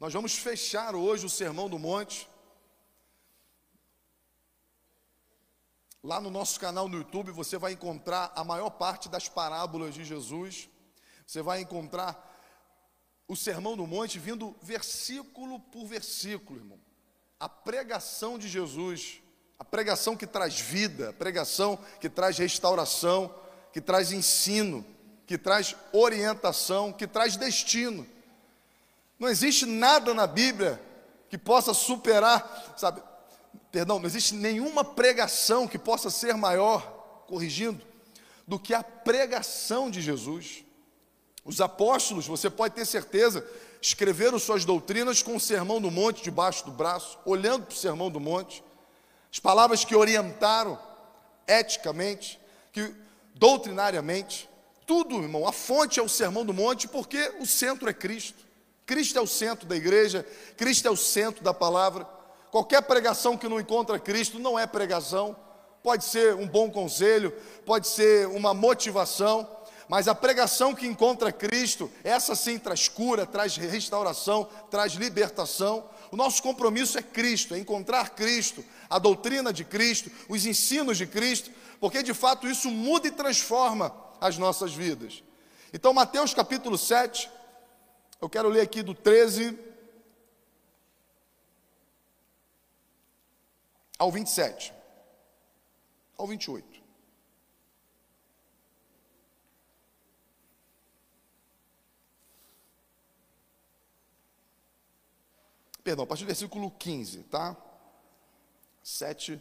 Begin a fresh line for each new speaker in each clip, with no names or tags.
Nós vamos fechar hoje o Sermão do Monte. Lá no nosso canal no YouTube você vai encontrar a maior parte das parábolas de Jesus. Você vai encontrar o Sermão do Monte vindo versículo por versículo, irmão. A pregação de Jesus, a pregação que traz vida, a pregação que traz restauração, que traz ensino, que traz orientação, que traz destino. Não existe nada na Bíblia que possa superar, sabe? Perdão, não existe nenhuma pregação que possa ser maior, corrigindo, do que a pregação de Jesus. Os apóstolos, você pode ter certeza, escreveram suas doutrinas com o sermão do monte debaixo do braço, olhando para o sermão do monte. As palavras que orientaram eticamente, que doutrinariamente, tudo, irmão, a fonte é o sermão do monte, porque o centro é Cristo. Cristo é o centro da igreja, Cristo é o centro da palavra. Qualquer pregação que não encontra Cristo não é pregação. Pode ser um bom conselho, pode ser uma motivação, mas a pregação que encontra Cristo, essa sim traz cura, traz restauração, traz libertação. O nosso compromisso é Cristo, é encontrar Cristo, a doutrina de Cristo, os ensinos de Cristo, porque de fato isso muda e transforma as nossas vidas. Então, Mateus capítulo 7, eu quero ler aqui do 13 ao 27, ao 28. Perdão, a partir do versículo 15, tá? 7,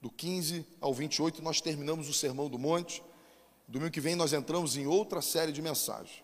do 15 ao 28, nós terminamos o Sermão do Monte. Domingo que vem nós entramos em outra série de mensagens.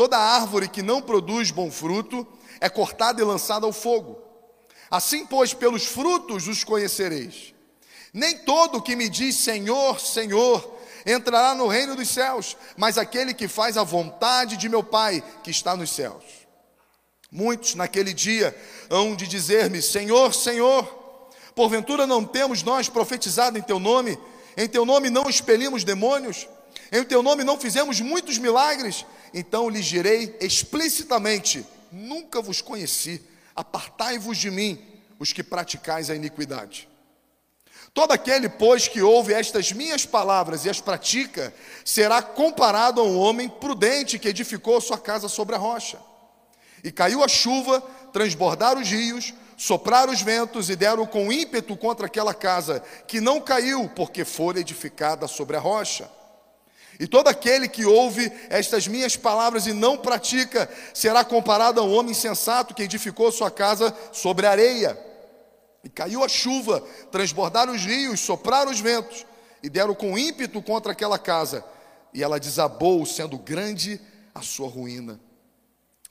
Toda árvore que não produz bom fruto é cortada e lançada ao fogo. Assim, pois, pelos frutos os conhecereis. Nem todo que me diz Senhor, Senhor, entrará no reino dos céus, mas aquele que faz a vontade de meu Pai que está nos céus. Muitos naquele dia hão de dizer-me: Senhor, Senhor, porventura não temos nós profetizado em teu nome? Em teu nome não expelimos demônios? Em teu nome não fizemos muitos milagres? Então lhes direi explicitamente: Nunca vos conheci, apartai-vos de mim, os que praticais a iniquidade. Todo aquele, pois, que ouve estas minhas palavras e as pratica, será comparado a um homem prudente que edificou sua casa sobre a rocha. E caiu a chuva, transbordaram os rios, sopraram os ventos e deram com ímpeto contra aquela casa, que não caiu, porque fora edificada sobre a rocha. E todo aquele que ouve estas minhas palavras e não pratica, será comparado a um homem sensato que edificou sua casa sobre areia. E caiu a chuva, transbordaram os rios, sopraram os ventos, e deram com ímpeto contra aquela casa, e ela desabou, sendo grande a sua ruína.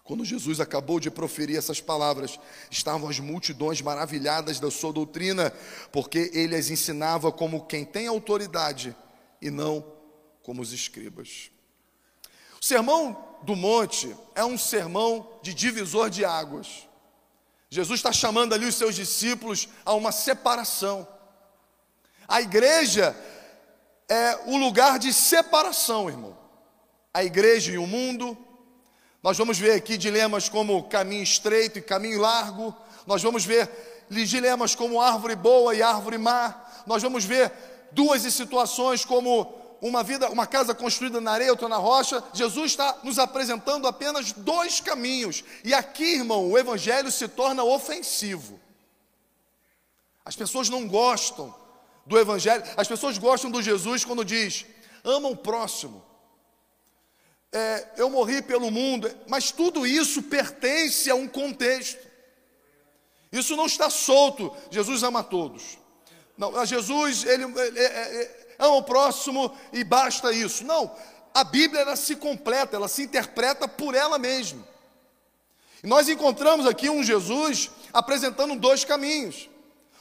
Quando Jesus acabou de proferir essas palavras, estavam as multidões maravilhadas da sua doutrina, porque ele as ensinava como quem tem autoridade e não como os escribas. O sermão do monte é um sermão de divisor de águas. Jesus está chamando ali os seus discípulos a uma separação. A igreja é o lugar de separação, irmão. A igreja e o mundo nós vamos ver aqui dilemas como caminho estreito e caminho largo. Nós vamos ver dilemas como árvore boa e árvore má. Nós vamos ver duas situações como uma vida, uma casa construída na areia, outra na rocha. Jesus está nos apresentando apenas dois caminhos. E aqui, irmão, o evangelho se torna ofensivo. As pessoas não gostam do evangelho. As pessoas gostam do Jesus quando diz: ama o próximo é, eu morri pelo mundo, mas tudo isso pertence a um contexto. Isso não está solto. Jesus ama todos. Não, Jesus, ele, ele, ele ama o próximo e basta isso. Não, a Bíblia ela se completa, ela se interpreta por ela mesma. E nós encontramos aqui um Jesus apresentando dois caminhos.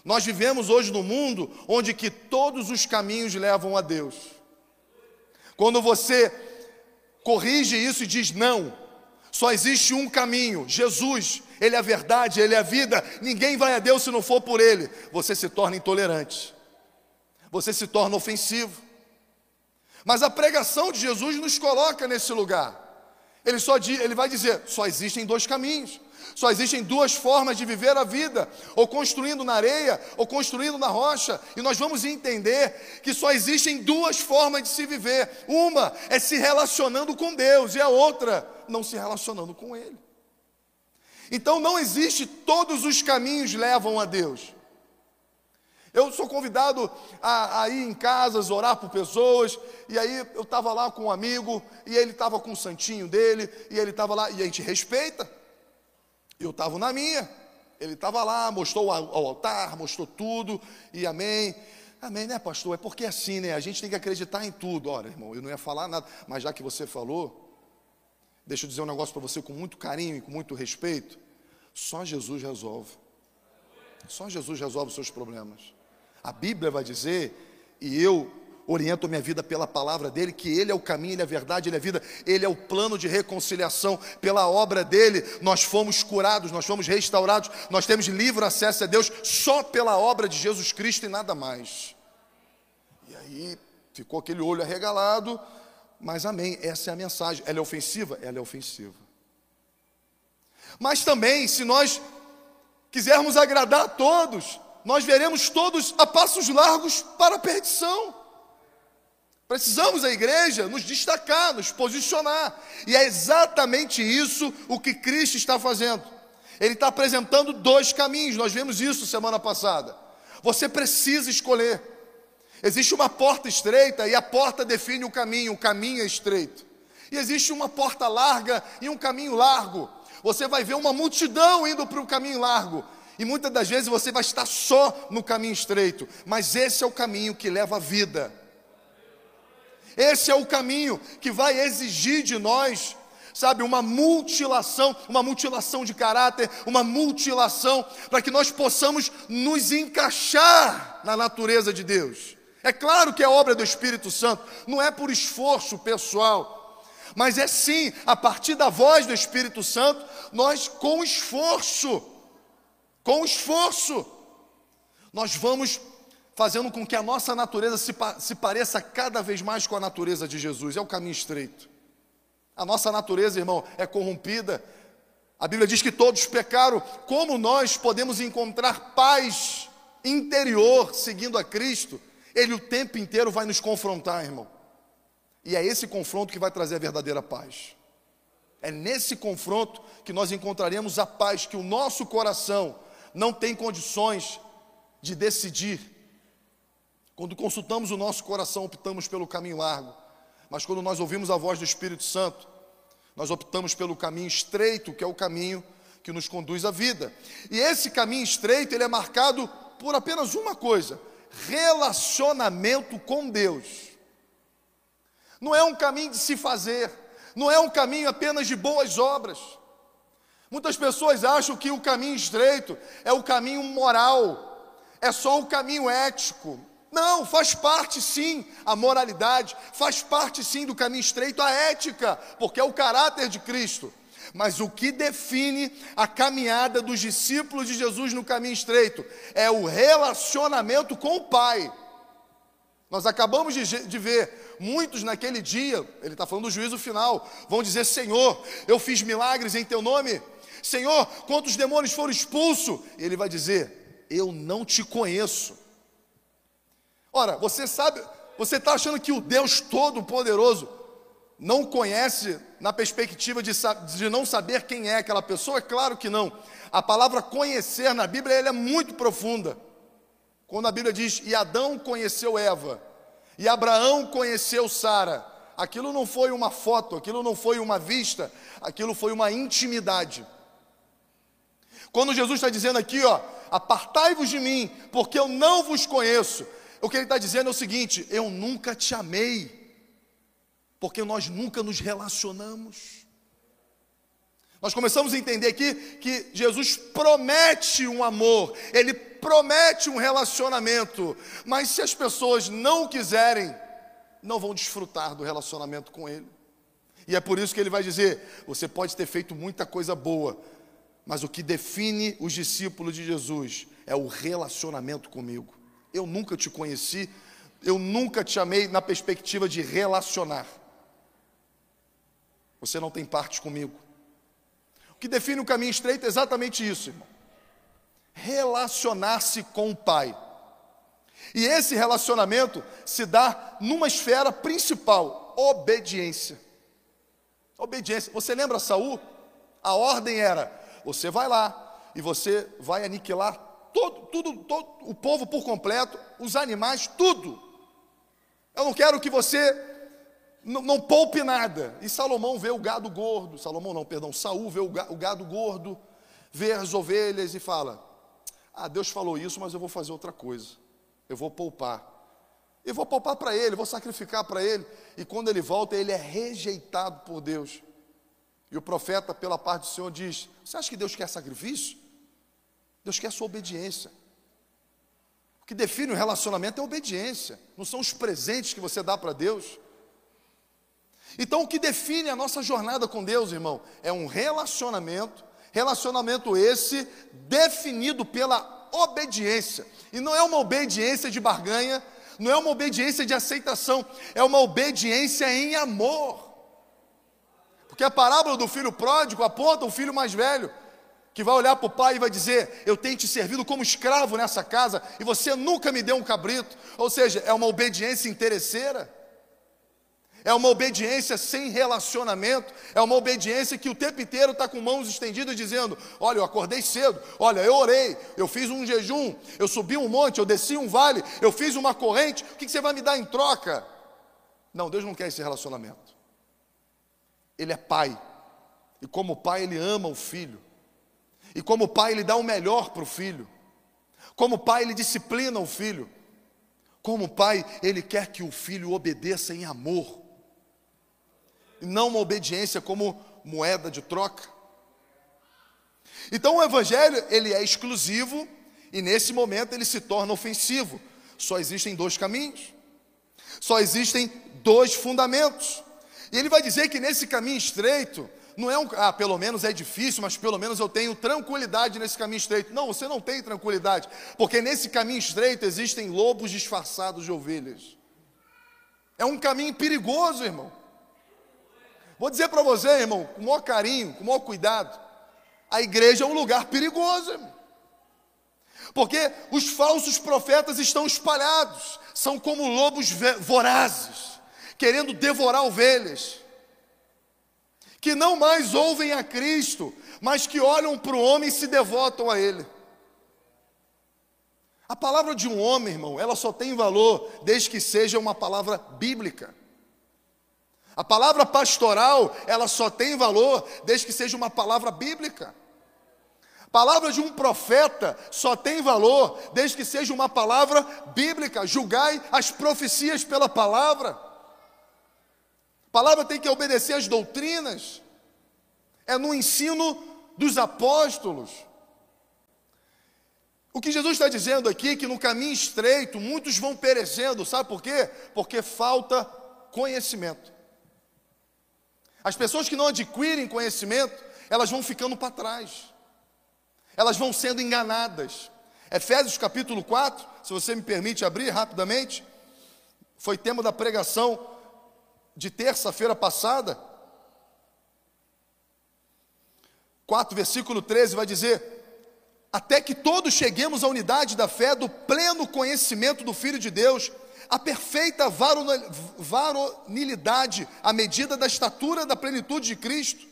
Nós vivemos hoje num mundo onde que todos os caminhos levam a Deus. Quando você corrige isso e diz não, só existe um caminho, Jesus, Ele é a verdade, Ele é a vida, ninguém vai a Deus se não for por Ele. Você se torna intolerante, você se torna ofensivo. Mas a pregação de Jesus nos coloca nesse lugar. Ele, só, ele vai dizer: só existem dois caminhos. Só existem duas formas de viver a vida, ou construindo na areia, ou construindo na rocha, e nós vamos entender que só existem duas formas de se viver: uma é se relacionando com Deus, e a outra não se relacionando com Ele. Então não existe todos os caminhos levam a Deus. Eu sou convidado a, a, ir em casas, orar por pessoas, e aí eu estava lá com um amigo, e ele estava com o santinho dele, e ele estava lá, e a gente respeita. Eu estava na minha. Ele estava lá, mostrou o altar, mostrou tudo, e amém. Amém, né, pastor? É porque é assim, né? A gente tem que acreditar em tudo. Olha, irmão, eu não ia falar nada, mas já que você falou, deixa eu dizer um negócio para você com muito carinho e com muito respeito. Só Jesus resolve. Só Jesus resolve os seus problemas. A Bíblia vai dizer, e eu oriento minha vida pela palavra dele, que ele é o caminho, ele é a verdade, ele é a vida, ele é o plano de reconciliação. Pela obra dele, nós fomos curados, nós fomos restaurados, nós temos livre acesso a Deus só pela obra de Jesus Cristo e nada mais. E aí ficou aquele olho arregalado, mas amém, essa é a mensagem. Ela é ofensiva? Ela é ofensiva. Mas também, se nós quisermos agradar a todos, nós veremos todos a passos largos para a perdição. Precisamos, a igreja, nos destacar, nos posicionar. E é exatamente isso o que Cristo está fazendo. Ele está apresentando dois caminhos, nós vimos isso semana passada. Você precisa escolher. Existe uma porta estreita e a porta define o caminho, o caminho é estreito. E existe uma porta larga e um caminho largo. Você vai ver uma multidão indo para o caminho largo. E muitas das vezes você vai estar só no caminho estreito. Mas esse é o caminho que leva à vida. Esse é o caminho que vai exigir de nós, sabe, uma mutilação, uma mutilação de caráter, uma mutilação para que nós possamos nos encaixar na natureza de Deus. É claro que é obra do Espírito Santo, não é por esforço pessoal, mas é sim, a partir da voz do Espírito Santo, nós com esforço, com esforço, nós vamos fazendo com que a nossa natureza se, se pareça cada vez mais com a natureza de Jesus. É o caminho estreito. A nossa natureza, irmão, é corrompida. A Bíblia diz que todos pecaram. Como nós podemos encontrar paz interior seguindo a Cristo? Ele o tempo inteiro vai nos confrontar, irmão. E é esse confronto que vai trazer a verdadeira paz. É nesse confronto que nós encontraremos a paz que o nosso coração não tem condições de decidir quando consultamos o nosso coração, optamos pelo caminho largo. Mas quando nós ouvimos a voz do Espírito Santo, nós optamos pelo caminho estreito, que é o caminho que nos conduz à vida. E esse caminho estreito, ele é marcado por apenas uma coisa: relacionamento com Deus. Não é um caminho de se fazer, não é um caminho apenas de boas obras. Muitas pessoas acham que o caminho estreito é o caminho moral, é só o caminho ético, não, faz parte sim a moralidade, faz parte sim do caminho estreito a ética, porque é o caráter de Cristo. Mas o que define a caminhada dos discípulos de Jesus no caminho estreito é o relacionamento com o Pai. Nós acabamos de, de ver muitos naquele dia, ele está falando do juízo final, vão dizer: Senhor, eu fiz milagres em teu nome. Senhor, quantos demônios foram expulsos? E ele vai dizer: Eu não te conheço. Ora, você sabe, você está achando que o Deus Todo-Poderoso não conhece na perspectiva de, de, não saber quem é aquela pessoa? É claro que não. A palavra conhecer na Bíblia ela é muito profunda. Quando a Bíblia diz, e Adão conheceu Eva, e Abraão conheceu Sara, aquilo não foi uma foto, aquilo não foi uma vista, aquilo foi uma intimidade. Quando Jesus está dizendo aqui, ó, apartai-vos de mim, porque eu não vos conheço. O que ele está dizendo é o seguinte: eu nunca te amei, porque nós nunca nos relacionamos. Nós começamos a entender aqui que Jesus promete um amor, ele promete um relacionamento, mas se as pessoas não quiserem, não vão desfrutar do relacionamento com ele. E é por isso que ele vai dizer: você pode ter feito muita coisa boa, mas o que define os discípulos de Jesus é o relacionamento comigo. Eu nunca te conheci, eu nunca te amei na perspectiva de relacionar. Você não tem parte comigo. O que define o caminho estreito é exatamente isso, irmão. Relacionar-se com o Pai. E esse relacionamento se dá numa esfera principal, obediência. Obediência. Você lembra Saul? A ordem era: você vai lá e você vai aniquilar todo, tudo, todo o povo por completo, os animais, tudo. Eu não quero que você não, não, poupe nada. E Salomão vê o gado gordo, Salomão não, perdão, Saul vê o gado gordo, vê as ovelhas e fala: Ah, Deus falou isso, mas eu vou fazer outra coisa. Eu vou poupar. Eu vou poupar para ele, vou sacrificar para ele. E quando ele volta, ele é rejeitado por Deus. E o profeta, pela parte do Senhor, diz: Você acha que Deus quer sacrifício? Deus quer sua obediência. O que define o relacionamento é a obediência, não são os presentes que você dá para Deus. Então, o que define a nossa jornada com Deus, irmão, é um relacionamento, relacionamento esse definido pela obediência. E não é uma obediência de barganha, não é uma obediência de aceitação, é uma obediência em amor. Porque a parábola do filho pródigo aponta o filho mais velho, que vai olhar para o pai e vai dizer: Eu tenho te servido como escravo nessa casa e você nunca me deu um cabrito. Ou seja, é uma obediência interesseira. É uma obediência sem relacionamento, é uma obediência que o tempo inteiro está com mãos estendidas dizendo: Olha, eu acordei cedo, olha, eu orei, eu fiz um jejum, eu subi um monte, eu desci um vale, eu fiz uma corrente, o que você vai me dar em troca? Não, Deus não quer esse relacionamento. Ele é pai, e como pai, ele ama o filho, e como pai, ele dá o melhor para o filho, como pai, ele disciplina o filho. Como pai, ele quer que o filho obedeça em amor e não uma obediência como moeda de troca. Então o evangelho, ele é exclusivo e nesse momento ele se torna ofensivo. Só existem dois caminhos. Só existem dois fundamentos. E ele vai dizer que nesse caminho estreito, não é um, ah, pelo menos é difícil, mas pelo menos eu tenho tranquilidade nesse caminho estreito. Não, você não tem tranquilidade, porque nesse caminho estreito existem lobos disfarçados de ovelhas. É um caminho perigoso, irmão. Vou dizer para você, irmão, com o maior carinho, com o maior cuidado, a igreja é um lugar perigoso, irmão. Porque os falsos profetas estão espalhados, são como lobos vorazes, querendo devorar ovelhas, que não mais ouvem a Cristo, mas que olham para o homem e se devotam a ele. A palavra de um homem, irmão, ela só tem valor desde que seja uma palavra bíblica. A palavra pastoral, ela só tem valor desde que seja uma palavra bíblica. A palavra de um profeta só tem valor desde que seja uma palavra bíblica. Julgai as profecias pela palavra. Palavra tem que obedecer às doutrinas. É no ensino dos apóstolos. O que Jesus está dizendo aqui é que no caminho estreito muitos vão perecendo, sabe por quê? Porque falta conhecimento. As pessoas que não adquirem conhecimento, elas vão ficando para trás. Elas vão sendo enganadas. Efésios capítulo 4, se você me permite abrir rapidamente, foi tema da pregação de terça-feira passada. 4, versículo 13 vai dizer: Até que todos cheguemos à unidade da fé, do pleno conhecimento do Filho de Deus a perfeita varonilidade à medida da estatura da plenitude de Cristo.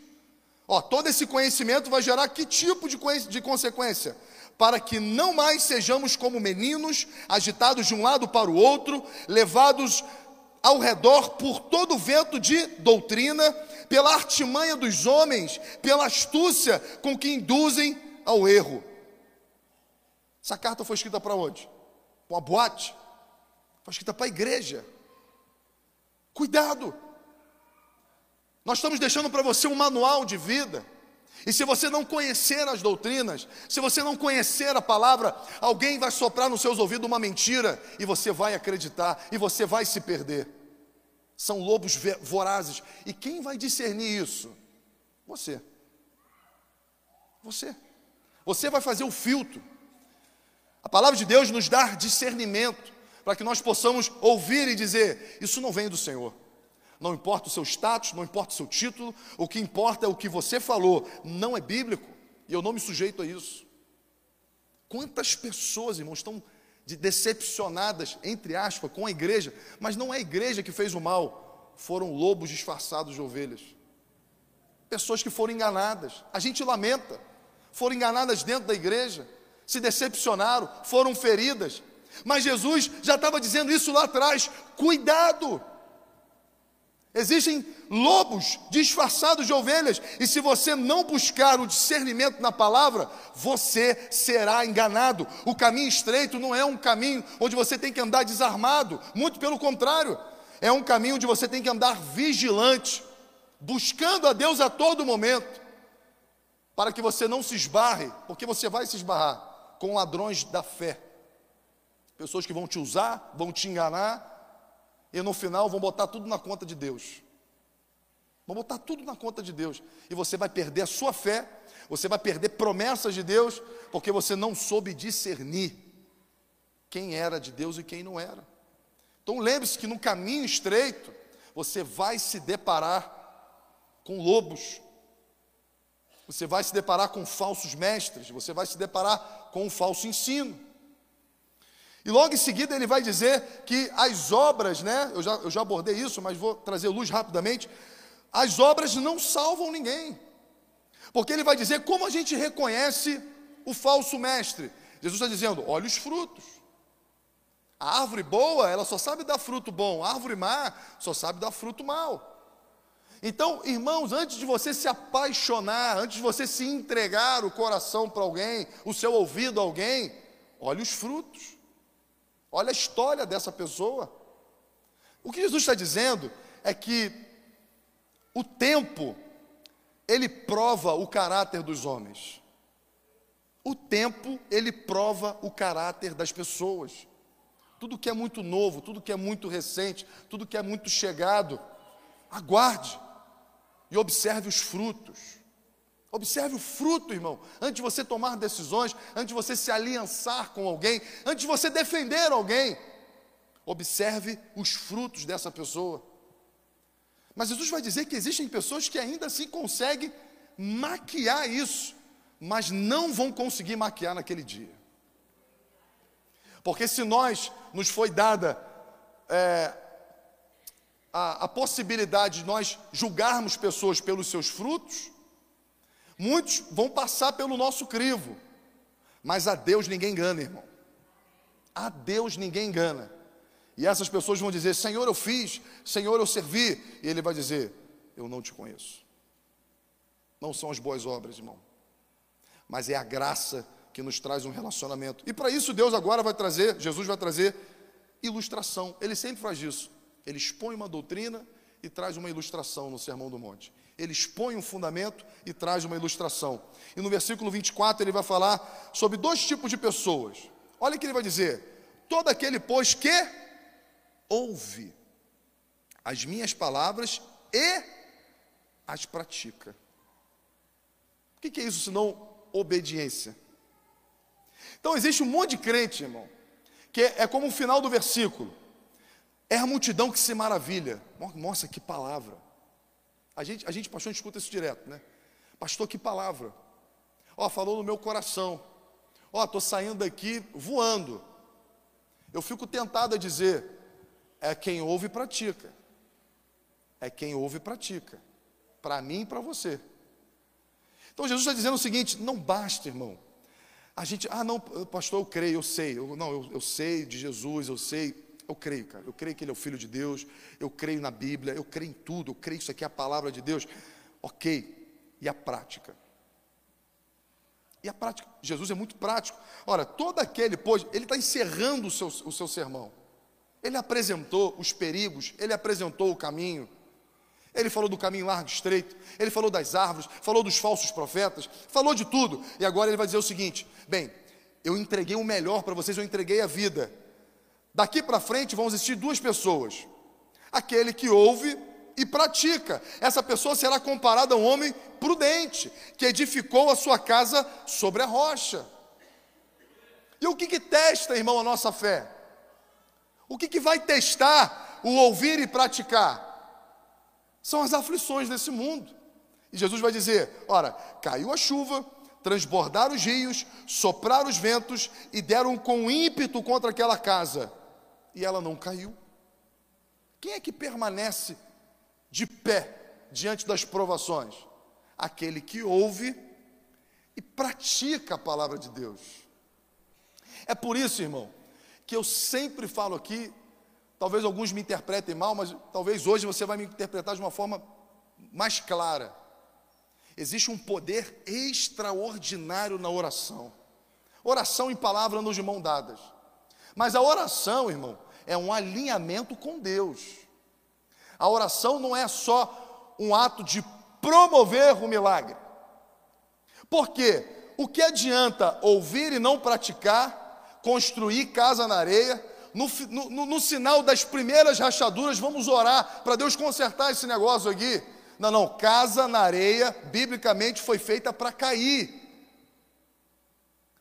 Ó, todo esse conhecimento vai gerar que tipo de, de consequência? Para que não mais sejamos como meninos, agitados de um lado para o outro, levados ao redor por todo o vento de doutrina, pela artimanha dos homens, pela astúcia com que induzem ao erro. Essa carta foi escrita para onde? Uma boate? Foi escrita para a igreja. Cuidado. Nós estamos deixando para você um manual de vida. E se você não conhecer as doutrinas, se você não conhecer a palavra, alguém vai soprar nos seus ouvidos uma mentira e você vai acreditar e você vai se perder. São lobos vorazes. E quem vai discernir isso? Você. Você. Você vai fazer o filtro. A palavra de Deus nos dá discernimento para que nós possamos ouvir e dizer: Isso não vem do Senhor. Não importa o seu status, não importa o seu título, o que importa é o que você falou. Não é bíblico e eu não me sujeito a isso. Quantas pessoas, irmãos, estão decepcionadas, entre aspas, com a igreja, mas não é a igreja que fez o mal, foram lobos disfarçados de ovelhas. Pessoas que foram enganadas, a gente lamenta, foram enganadas dentro da igreja, se decepcionaram, foram feridas, mas Jesus já estava dizendo isso lá atrás: cuidado! Existem lobos disfarçados de ovelhas, e se você não buscar o discernimento na palavra, você será enganado. O caminho estreito não é um caminho onde você tem que andar desarmado, muito pelo contrário, é um caminho onde você tem que andar vigilante, buscando a Deus a todo momento, para que você não se esbarre, porque você vai se esbarrar com ladrões da fé, pessoas que vão te usar, vão te enganar e no final vão botar tudo na conta de Deus. Vão botar tudo na conta de Deus. E você vai perder a sua fé, você vai perder promessas de Deus, porque você não soube discernir quem era de Deus e quem não era. Então lembre-se que no caminho estreito, você vai se deparar com lobos, você vai se deparar com falsos mestres, você vai se deparar com um falso ensino. E logo em seguida ele vai dizer que as obras, né? Eu já, eu já abordei isso, mas vou trazer luz rapidamente. As obras não salvam ninguém. Porque ele vai dizer como a gente reconhece o falso mestre. Jesus está dizendo: olha os frutos. A árvore boa, ela só sabe dar fruto bom, a árvore má só sabe dar fruto mau. Então, irmãos, antes de você se apaixonar, antes de você se entregar o coração para alguém, o seu ouvido a alguém, olhe os frutos. Olha a história dessa pessoa. O que Jesus está dizendo é que o tempo, ele prova o caráter dos homens. O tempo, ele prova o caráter das pessoas. Tudo que é muito novo, tudo que é muito recente, tudo que é muito chegado, aguarde e observe os frutos. Observe o fruto, irmão, antes de você tomar decisões, antes de você se aliançar com alguém, antes de você defender alguém. Observe os frutos dessa pessoa. Mas Jesus vai dizer que existem pessoas que ainda assim conseguem maquiar isso, mas não vão conseguir maquiar naquele dia. Porque se nós nos foi dada é, a, a possibilidade de nós julgarmos pessoas pelos seus frutos, Muitos vão passar pelo nosso crivo, mas a Deus ninguém engana, irmão. A Deus ninguém engana. E essas pessoas vão dizer: Senhor, eu fiz, Senhor, eu servi. E Ele vai dizer: Eu não te conheço. Não são as boas obras, irmão, mas é a graça que nos traz um relacionamento. E para isso, Deus agora vai trazer, Jesus vai trazer ilustração. Ele sempre faz isso. Ele expõe uma doutrina e traz uma ilustração no Sermão do Monte. Ele expõe um fundamento e traz uma ilustração. E no versículo 24 ele vai falar sobre dois tipos de pessoas. Olha o que ele vai dizer: todo aquele, pois, que ouve as minhas palavras e as pratica. O que é isso senão obediência? Então existe um monte de crente, irmão, que é como o final do versículo. É a multidão que se maravilha. Nossa, que palavra. A gente, a gente, pastor, a gente escuta isso direto, né? Pastor, que palavra. Ó, falou no meu coração. Ó, estou saindo daqui voando. Eu fico tentado a dizer, é quem ouve e pratica. É quem ouve e pratica. Para mim e para você. Então Jesus está dizendo o seguinte: não basta, irmão. A gente, ah, não, pastor, eu creio, eu sei. Eu, não, eu, eu sei de Jesus, eu sei. Eu creio, cara. Eu creio que Ele é o Filho de Deus. Eu creio na Bíblia. Eu creio em tudo. Eu creio que isso aqui é a palavra de Deus. Ok. E a prática? E a prática? Jesus é muito prático. Ora, todo aquele, pois, ele está encerrando o seu, o seu sermão. Ele apresentou os perigos, ele apresentou o caminho. Ele falou do caminho largo e estreito, ele falou das árvores, falou dos falsos profetas, falou de tudo. E agora ele vai dizer o seguinte: bem, eu entreguei o melhor para vocês, eu entreguei a vida. Daqui para frente vão existir duas pessoas: aquele que ouve e pratica. Essa pessoa será comparada a um homem prudente, que edificou a sua casa sobre a rocha. E o que, que testa, irmão, a nossa fé? O que, que vai testar o ouvir e praticar? São as aflições desse mundo. E Jesus vai dizer: ora, caiu a chuva, transbordaram os rios, sopraram os ventos e deram com ímpeto contra aquela casa. E ela não caiu. Quem é que permanece de pé diante das provações? Aquele que ouve e pratica a palavra de Deus. É por isso, irmão, que eu sempre falo aqui, talvez alguns me interpretem mal, mas talvez hoje você vai me interpretar de uma forma mais clara. Existe um poder extraordinário na oração. Oração em palavra nos de mão dadas. Mas a oração, irmão, é um alinhamento com Deus. A oração não é só um ato de promover o milagre. Porque o que adianta ouvir e não praticar, construir casa na areia, no, no, no sinal das primeiras rachaduras, vamos orar para Deus consertar esse negócio aqui. Não, não, casa na areia, biblicamente foi feita para cair.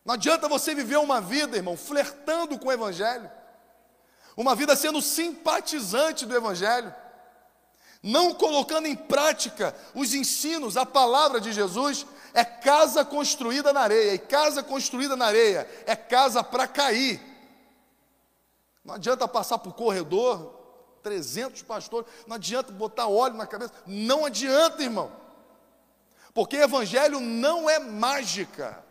Não adianta você viver uma vida, irmão, flertando com o Evangelho, uma vida sendo simpatizante do Evangelho, não colocando em prática os ensinos, a palavra de Jesus, é casa construída na areia, e casa construída na areia é casa para cair. Não adianta passar por corredor, 300 pastores, não adianta botar óleo na cabeça, não adianta, irmão. Porque evangelho não é mágica.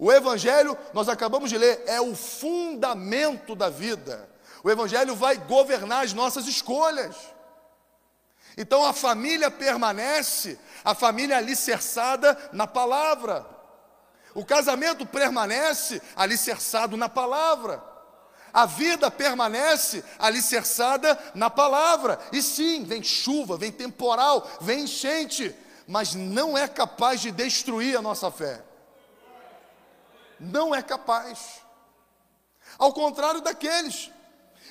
O evangelho, nós acabamos de ler, é o fundamento da vida. O evangelho vai governar as nossas escolhas. Então a família permanece, a família alicerçada na palavra. O casamento permanece alicerçado na palavra. A vida permanece alicerçada na palavra. E sim, vem chuva, vem temporal, vem enchente, mas não é capaz de destruir a nossa fé. Não é capaz. Ao contrário daqueles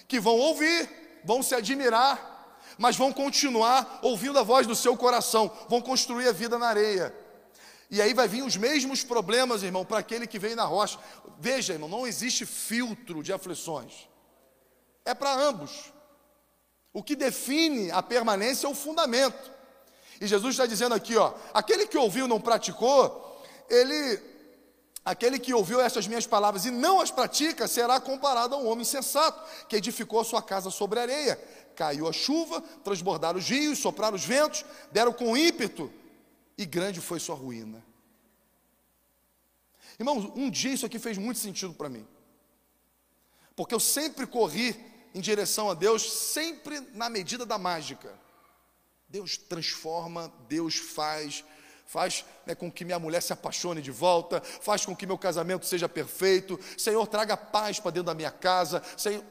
que vão ouvir, vão se admirar, mas vão continuar ouvindo a voz do seu coração, vão construir a vida na areia. E aí vai vir os mesmos problemas, irmão, para aquele que vem na rocha. Veja, irmão, não existe filtro de aflições. É para ambos. O que define a permanência é o fundamento. E Jesus está dizendo aqui, ó, aquele que ouviu não praticou, ele Aquele que ouviu essas minhas palavras e não as pratica será comparado a um homem sensato que edificou a sua casa sobre areia. Caiu a chuva, transbordaram os rios, sopraram os ventos, deram com ímpeto e grande foi sua ruína. Irmãos, um dia isso aqui fez muito sentido para mim. Porque eu sempre corri em direção a Deus, sempre na medida da mágica. Deus transforma, Deus faz, faz né, com que minha mulher se apaixone de volta, faz com que meu casamento seja perfeito. Senhor, traga paz para dentro da minha casa. Senhor,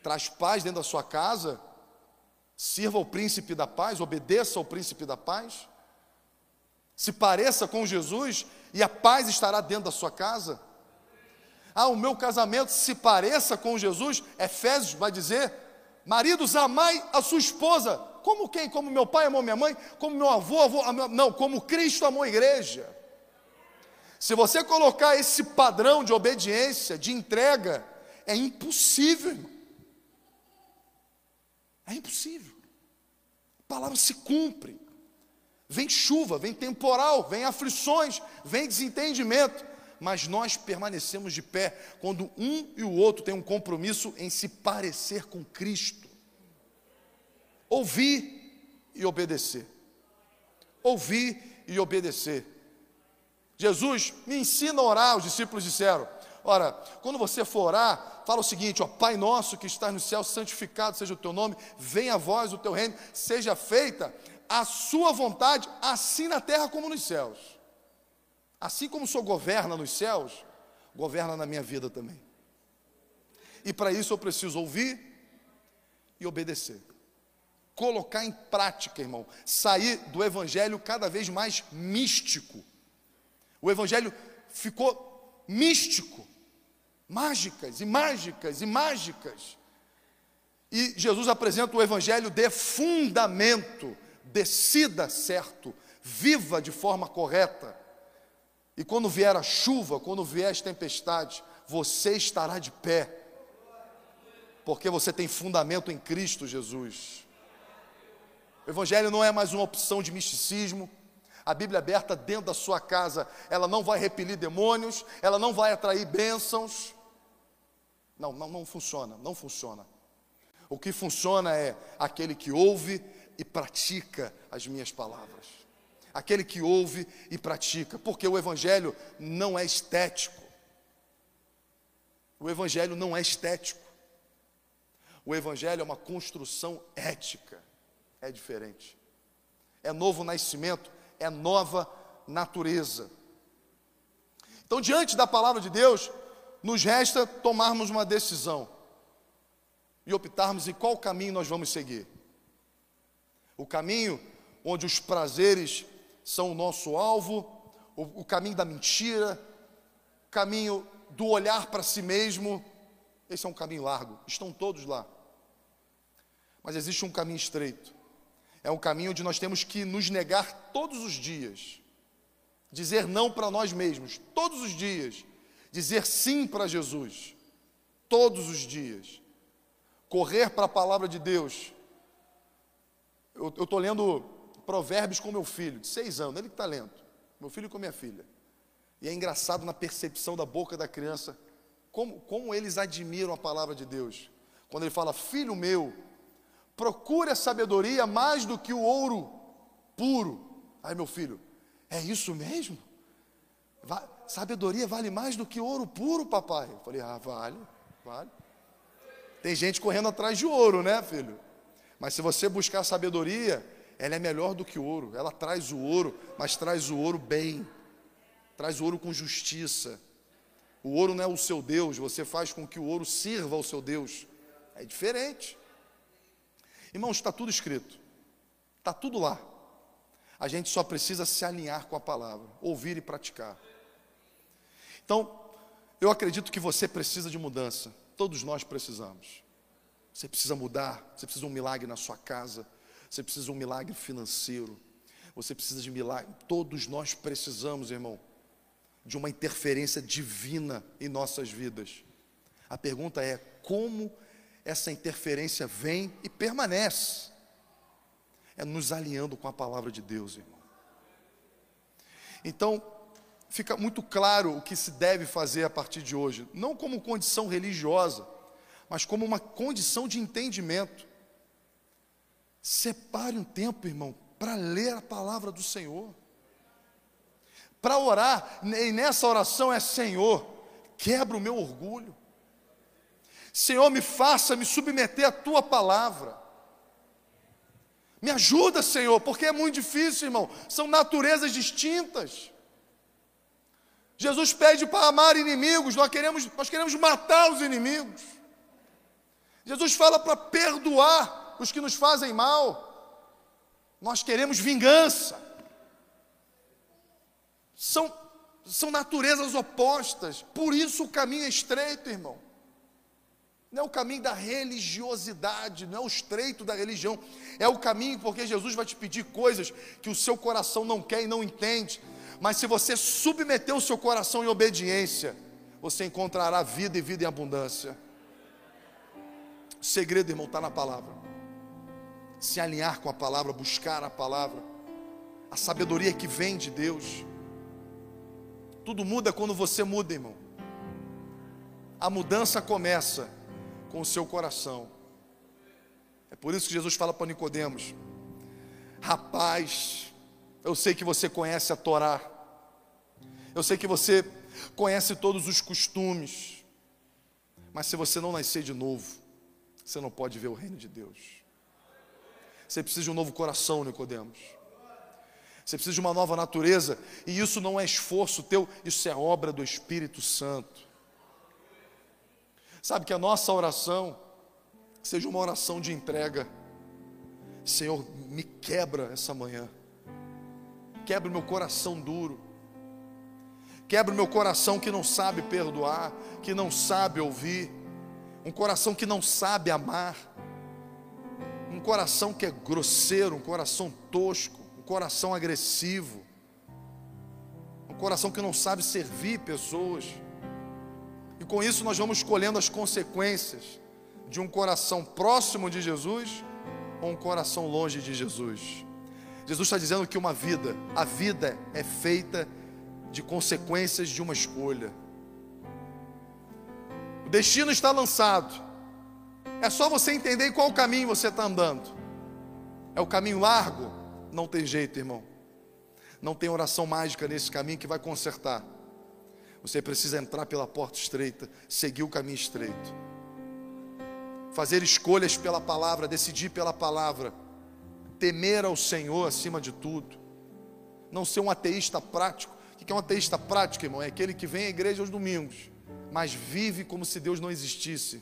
traz paz dentro da sua casa. Sirva ao príncipe da paz, obedeça ao príncipe da paz. Se pareça com Jesus e a paz estará dentro da sua casa. Ah, o meu casamento se pareça com Jesus, Efésios vai dizer: maridos, amai a sua esposa como quem? Como meu pai amou minha mãe? Como meu avô, avô não, como Cristo amou a igreja. Se você colocar esse padrão de obediência, de entrega, é impossível, irmão. É impossível. A palavra se cumpre. Vem chuva, vem temporal, vem aflições, vem desentendimento, mas nós permanecemos de pé quando um e o outro têm um compromisso em se parecer com Cristo ouvir e obedecer. Ouvir e obedecer. Jesus me ensina a orar, os discípulos disseram. Ora, quando você for orar, fala o seguinte: ó, Pai nosso que estás no céu, santificado seja o teu nome, venha a voz o teu reino, seja feita a sua vontade, assim na terra como nos céus. Assim como o Senhor governa nos céus, governa na minha vida também. E para isso eu preciso ouvir e obedecer colocar em prática, irmão, sair do evangelho cada vez mais místico. O evangelho ficou místico, mágicas e mágicas e mágicas. E Jesus apresenta o evangelho de fundamento, decida certo, viva de forma correta. E quando vier a chuva, quando vier as tempestades, você estará de pé, porque você tem fundamento em Cristo Jesus. O Evangelho não é mais uma opção de misticismo. A Bíblia aberta dentro da sua casa, ela não vai repelir demônios, ela não vai atrair bênçãos. Não, não, não funciona, não funciona. O que funciona é aquele que ouve e pratica as minhas palavras. Aquele que ouve e pratica, porque o Evangelho não é estético. O Evangelho não é estético. O Evangelho é uma construção ética é diferente. É novo nascimento, é nova natureza. Então, diante da palavra de Deus, nos resta tomarmos uma decisão e optarmos em qual caminho nós vamos seguir. O caminho onde os prazeres são o nosso alvo, o, o caminho da mentira, o caminho do olhar para si mesmo, esse é um caminho largo, estão todos lá. Mas existe um caminho estreito, é um caminho onde nós temos que nos negar todos os dias, dizer não para nós mesmos, todos os dias, dizer sim para Jesus, todos os dias, correr para a palavra de Deus. Eu estou lendo Provérbios com meu filho, de seis anos, ele que está lendo, meu filho com minha filha. E é engraçado na percepção da boca da criança, como, como eles admiram a palavra de Deus. Quando ele fala, filho meu, procure a sabedoria mais do que o ouro puro. Aí, meu filho, é isso mesmo? Va sabedoria vale mais do que ouro puro, papai? Eu falei, ah, vale, vale. Tem gente correndo atrás de ouro, né, filho? Mas se você buscar sabedoria, ela é melhor do que ouro. Ela traz o ouro, mas traz o ouro bem. Traz o ouro com justiça. O ouro não é o seu Deus, você faz com que o ouro sirva ao seu Deus. É diferente. Irmãos, está tudo escrito, está tudo lá. A gente só precisa se alinhar com a palavra, ouvir e praticar. Então, eu acredito que você precisa de mudança, todos nós precisamos. Você precisa mudar, você precisa de um milagre na sua casa, você precisa de um milagre financeiro, você precisa de milagre. Todos nós precisamos, irmão, de uma interferência divina em nossas vidas. A pergunta é: como essa interferência vem e permanece. É nos alinhando com a palavra de Deus, irmão. Então, fica muito claro o que se deve fazer a partir de hoje, não como condição religiosa, mas como uma condição de entendimento. Separe um tempo, irmão, para ler a palavra do Senhor. Para orar, e nessa oração é Senhor, quebra o meu orgulho. Senhor, me faça me submeter à tua palavra. Me ajuda, Senhor, porque é muito difícil, irmão. São naturezas distintas. Jesus pede para amar inimigos, nós queremos, nós queremos matar os inimigos. Jesus fala para perdoar os que nos fazem mal. Nós queremos vingança. São, são naturezas opostas, por isso o caminho é estreito, irmão. Não é o caminho da religiosidade, não é o estreito da religião. É o caminho porque Jesus vai te pedir coisas que o seu coração não quer e não entende. Mas se você submeter o seu coração em obediência, você encontrará vida e vida em abundância. O segredo, irmão, está na palavra. Se alinhar com a palavra, buscar a palavra, a sabedoria que vem de Deus. Tudo muda quando você muda, irmão. A mudança começa com o seu coração. É por isso que Jesus fala para Nicodemos: Rapaz, eu sei que você conhece a Torá. Eu sei que você conhece todos os costumes. Mas se você não nascer de novo, você não pode ver o reino de Deus. Você precisa de um novo coração, Nicodemos. Você precisa de uma nova natureza, e isso não é esforço teu, isso é obra do Espírito Santo. Sabe que a nossa oração seja uma oração de entrega, Senhor, me quebra essa manhã. Quebra o meu coração duro. Quebra o meu coração que não sabe perdoar, que não sabe ouvir. Um coração que não sabe amar. Um coração que é grosseiro, um coração tosco, um coração agressivo. Um coração que não sabe servir pessoas. Com isso nós vamos escolhendo as consequências de um coração próximo de Jesus ou um coração longe de Jesus. Jesus está dizendo que uma vida, a vida é feita de consequências de uma escolha. O destino está lançado. É só você entender qual caminho você está andando. É o caminho largo? Não tem jeito, irmão. Não tem oração mágica nesse caminho que vai consertar. Você precisa entrar pela porta estreita, seguir o caminho estreito fazer escolhas pela palavra, decidir pela palavra, temer ao Senhor acima de tudo, não ser um ateísta prático. O que é um ateísta prático, irmão? É aquele que vem à igreja aos domingos, mas vive como se Deus não existisse.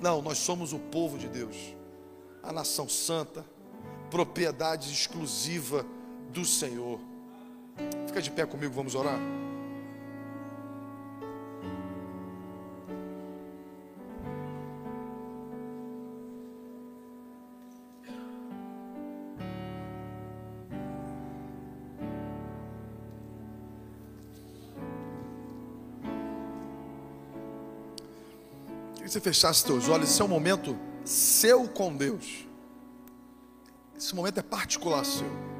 Não, nós somos o povo de Deus, a nação santa, propriedade exclusiva do Senhor. Fica de pé comigo, vamos orar. que você fechasse seus olhos, esse é um momento seu com Deus. Esse momento é particular seu.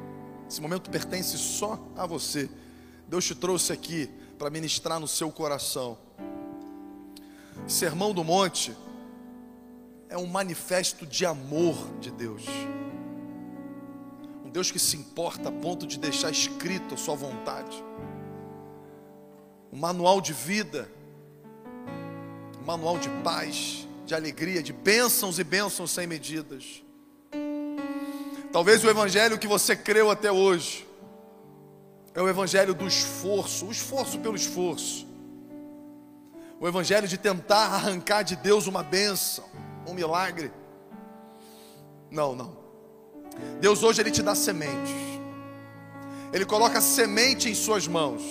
Esse momento pertence só a você. Deus te trouxe aqui para ministrar no seu coração. Sermão do Monte é um manifesto de amor de Deus. Um Deus que se importa a ponto de deixar escrito a sua vontade. Um manual de vida manual de paz, de alegria, de bênçãos e bênçãos sem medidas. Talvez o evangelho que você creu até hoje é o evangelho do esforço, o esforço pelo esforço. O evangelho de tentar arrancar de Deus uma bênção, um milagre. Não, não. Deus hoje ele te dá sementes. Ele coloca semente em suas mãos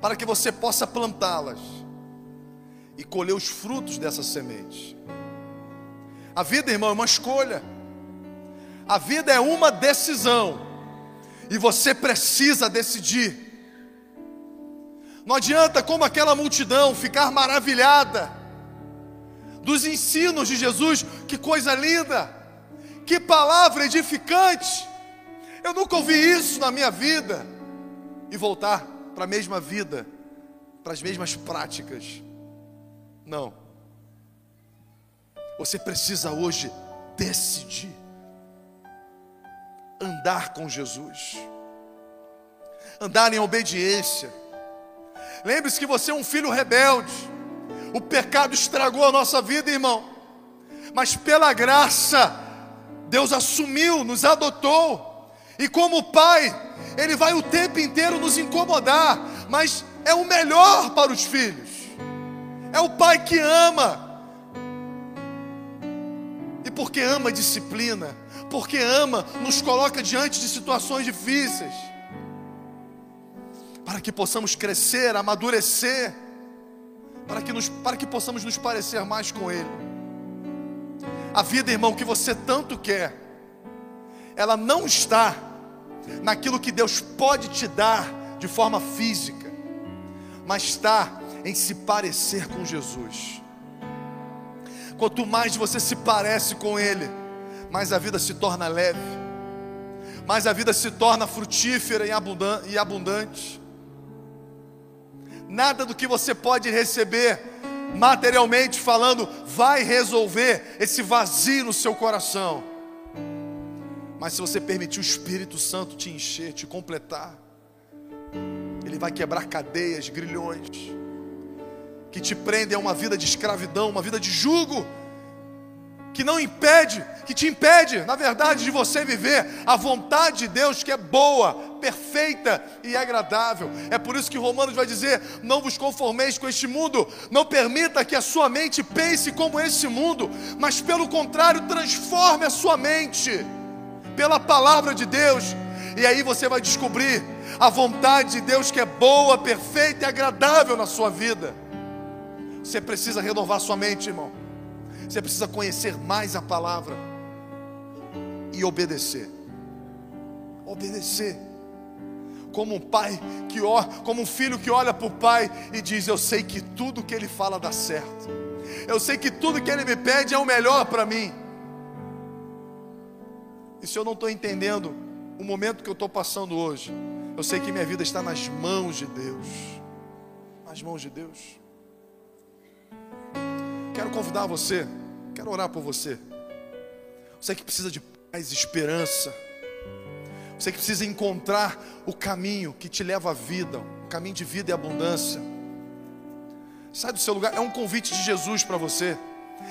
para que você possa plantá-las e colher os frutos dessa semente. A vida, irmão, é uma escolha. A vida é uma decisão. E você precisa decidir. Não adianta, como aquela multidão, ficar maravilhada dos ensinos de Jesus. Que coisa linda! Que palavra edificante! Eu nunca ouvi isso na minha vida. E voltar para a mesma vida, para as mesmas práticas. Não. Você precisa hoje decidir andar com Jesus, andar em obediência. Lembre-se que você é um filho rebelde. O pecado estragou a nossa vida, irmão. Mas pela graça, Deus assumiu, nos adotou. E como pai, Ele vai o tempo inteiro nos incomodar, mas é o melhor para os filhos. É o pai que ama. E porque ama disciplina, porque ama, nos coloca diante de situações difíceis. Para que possamos crescer, amadurecer, para que, nos, para que possamos nos parecer mais com Ele. A vida, irmão, que você tanto quer, ela não está naquilo que Deus pode te dar de forma física, mas está em se parecer com Jesus. Quanto mais você se parece com Ele, mais a vida se torna leve, mais a vida se torna frutífera e abundante. Nada do que você pode receber, materialmente falando, vai resolver esse vazio no seu coração. Mas se você permitir o Espírito Santo te encher, te completar, Ele vai quebrar cadeias, grilhões que te prendem a uma vida de escravidão, uma vida de jugo, que não impede, que te impede, na verdade, de você viver a vontade de Deus que é boa, perfeita e agradável. É por isso que Romanos vai dizer: não vos conformeis com este mundo, não permita que a sua mente pense como este mundo, mas pelo contrário, transforme a sua mente pela palavra de Deus, e aí você vai descobrir a vontade de Deus que é boa, perfeita e agradável na sua vida. Você precisa renovar sua mente, irmão. Você precisa conhecer mais a palavra e obedecer. Obedecer. Como um pai que olha, como um filho que olha para o pai e diz: Eu sei que tudo que ele fala dá certo. Eu sei que tudo que ele me pede é o melhor para mim. E se eu não estou entendendo o momento que eu estou passando hoje, eu sei que minha vida está nas mãos de Deus. Nas mãos de Deus. Quero convidar você, quero orar por você. Você que precisa de paz, esperança. Você que precisa encontrar o caminho que te leva à vida, o caminho de vida e abundância. Sai do seu lugar, é um convite de Jesus para você.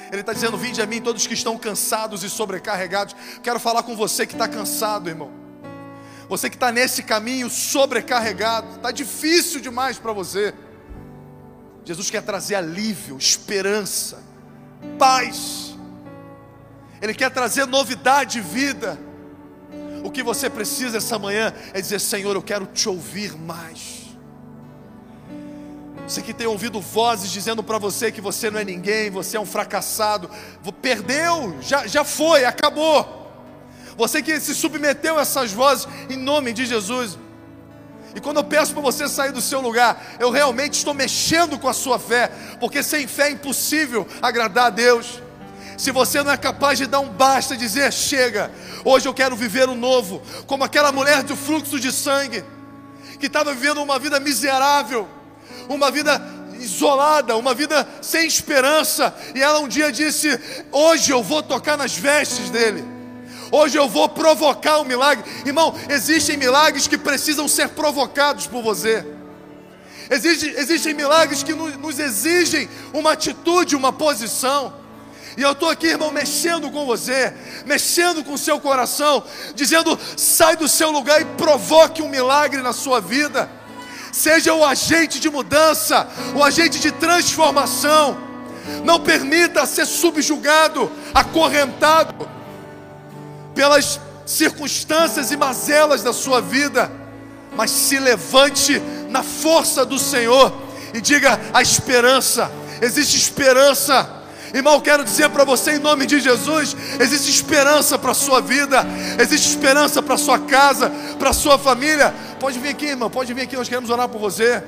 Ele está dizendo: Vinde a mim, todos que estão cansados e sobrecarregados. Quero falar com você que está cansado, irmão. Você que está nesse caminho sobrecarregado, está difícil demais para você. Jesus quer trazer alívio, esperança, paz. Ele quer trazer novidade e vida. O que você precisa essa manhã é dizer: Senhor, eu quero te ouvir mais. Você que tem ouvido vozes dizendo para você que você não é ninguém, você é um fracassado, perdeu, já, já foi, acabou. Você que se submeteu a essas vozes, em nome de Jesus, e quando eu peço para você sair do seu lugar, eu realmente estou mexendo com a sua fé, porque sem fé é impossível agradar a Deus. Se você não é capaz de dar um basta, dizer chega, hoje eu quero viver um novo, como aquela mulher do fluxo de sangue, que estava vivendo uma vida miserável, uma vida isolada, uma vida sem esperança, e ela um dia disse: Hoje eu vou tocar nas vestes dele. Hoje eu vou provocar um milagre. Irmão, existem milagres que precisam ser provocados por você. Existe, existem milagres que nos, exigem uma atitude, uma posição. E eu estou aqui, irmão, mexendo com você, mexendo com o seu coração, dizendo: sai do seu lugar e provoque um milagre na sua vida. Seja o agente de mudança, o agente de transformação. Não permita ser subjugado, acorrentado pelas circunstâncias e mazelas da sua vida, mas se levante na força do Senhor e diga: a esperança, existe esperança. Irmão, quero dizer para você em nome de Jesus: existe esperança para a sua vida, existe esperança para a sua casa, para a sua família. Pode vir aqui, irmão, pode vir aqui, nós queremos orar por você.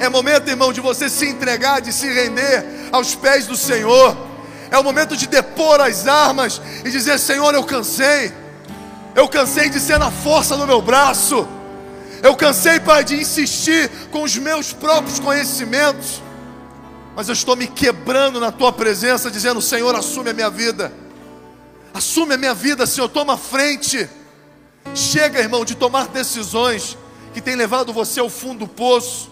É momento, irmão, de você se entregar, de se render aos pés do Senhor. É o momento de depor as armas e dizer: Senhor, eu cansei. Eu cansei de ser na força do meu braço. Eu cansei, Pai, de insistir com os meus próprios conhecimentos. Mas eu estou me quebrando na tua presença, dizendo: Senhor, assume a minha vida. Assume a minha vida, Senhor, toma frente. Chega, irmão, de tomar decisões que tem levado você ao fundo do poço.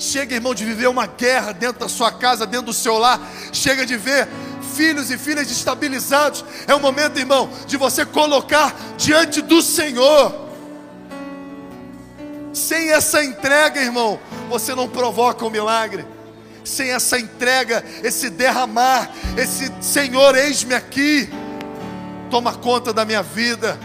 Chega, irmão, de viver uma guerra dentro da sua casa, dentro do seu lar. Chega de ver filhos e filhas estabilizados. É o momento, irmão, de você colocar diante do Senhor. Sem essa entrega, irmão, você não provoca o um milagre. Sem essa entrega, esse derramar, esse Senhor, eis-me aqui, toma conta da minha vida